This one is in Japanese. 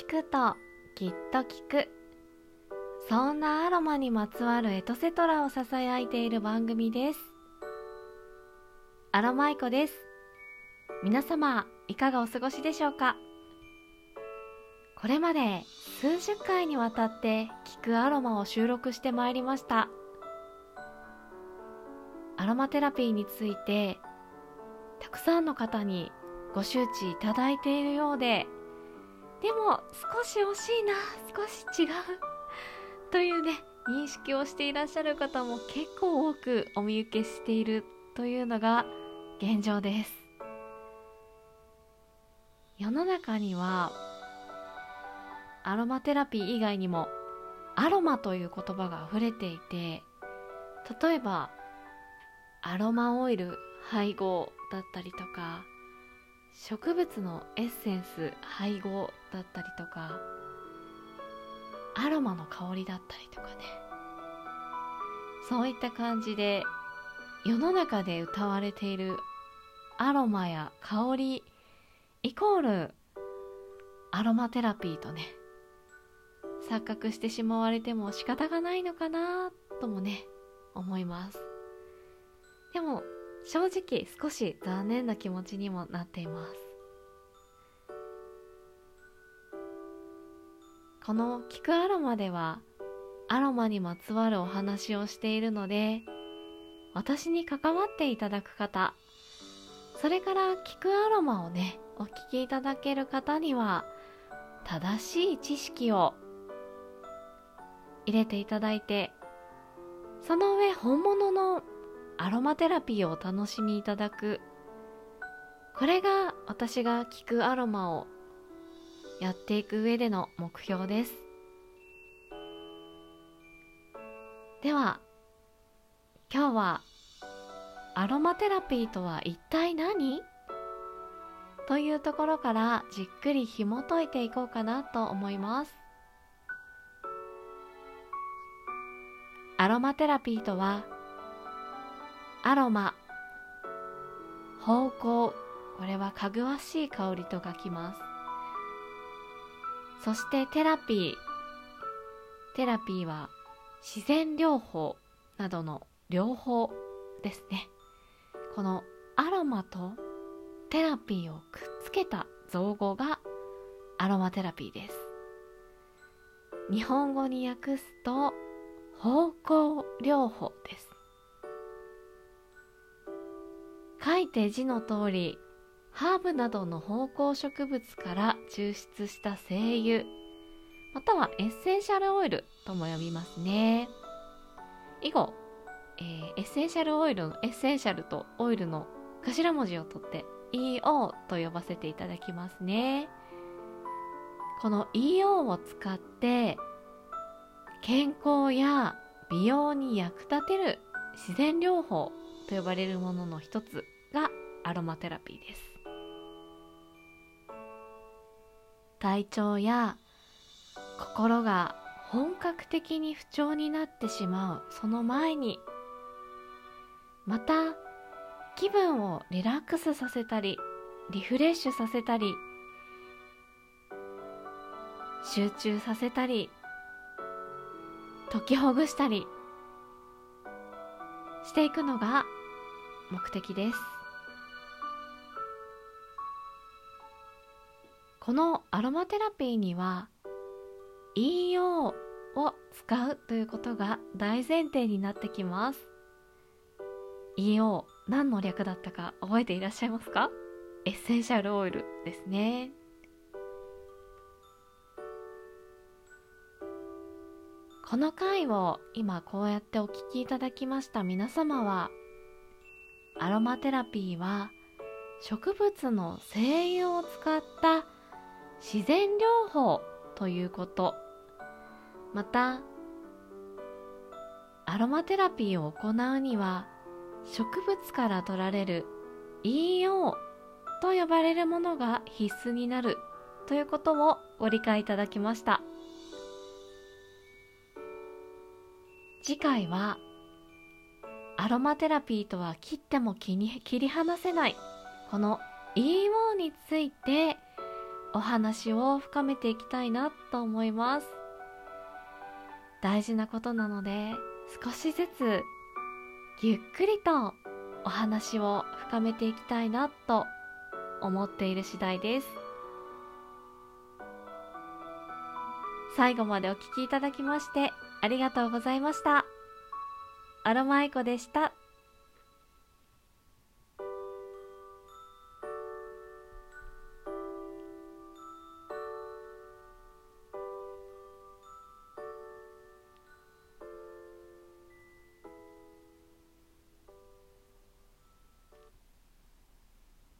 聞くときっと聞く。そんなアロマにまつわるエトセトラをささやいている番組です。アロマイコです。皆様いかがお過ごしでしょうか？これまで数十回にわたって聞くアロマを収録してまいりました。アロマテラピーについてたくさんの方にご周知いただいているようででも少し惜しいな。少し違う。というね認識をしていらっしゃる方も結構多くお見受けしているというのが現状です。世の中にはアロマテラピー以外にもアロマという言葉が溢れていて例えばアロマオイル配合だったりとか植物のエッセンス配合だったりとかアロマの香りだったりとかね。そういった感じで世の中で歌われているアロマや香りイコールアロマテラピーとね錯覚してしまわれても仕方がないのかなともね思います。でも正直少し残念な気持ちにもなっています。この「聞くアロマ」ではアロマにまつわるお話をしているので私に関わっていただく方それから聞くアロマをねお聞きいただける方には正しい知識を入れていただいてその上本物のアロマテラピーをお楽しみいただく。これが私が聞くアロマをやっていく上での目標です。では今日はアロマテラピーとは一体何？というところからじっくり紐解いていこうかなと思います。アロマテラピーとはアロマ。芳香。これはかぐわしい香りと書きます。そしてテラピー。テラピーは自然療法などの療法ですね。このアロマとテラピーをくっつけた造語がアロマテラピーです。日本語に訳すと芳香療法です。書いて字の通りハーブなどの芳香植物から抽出した精油またはエッセンシャルオイルとも読みますね。以後、えー、エッセンシャルオイルのエッセンシャルとオイルの頭文字を取って EO と呼ばせていただきますね。この EO を使って健康や美容に役立てる自然療法と呼ばれるものの一つ。がアロマテラピーです。体調や心が本格的に不調になってしまうその前にまた気分をリラックスさせたりリフレッシュさせたり集中させたり解きほぐしたりしていくのが目的です。このアロマテラピーには EO を使うということが大前提になってきます。EO 何の略だったか覚えていらっしゃいますか？エッセンシャルオイルですね。この回を今こうやってお聞きいただきました皆様はアロマテラピーは植物の精油を使った自然療法ということ。またアロマテラピーを行うには植物から取られる EO と呼ばれるものが必須になるということをご理解いただきました。次回はアロマテラピーとは切っても切り離せないこの EO についてお話を深めていきたいなと思います。大事なことなので少しずつゆっくりとお話を深めていきたいなと思っている次第です。最後までお聴きいただきましてありがとうございました。アロマイコでした。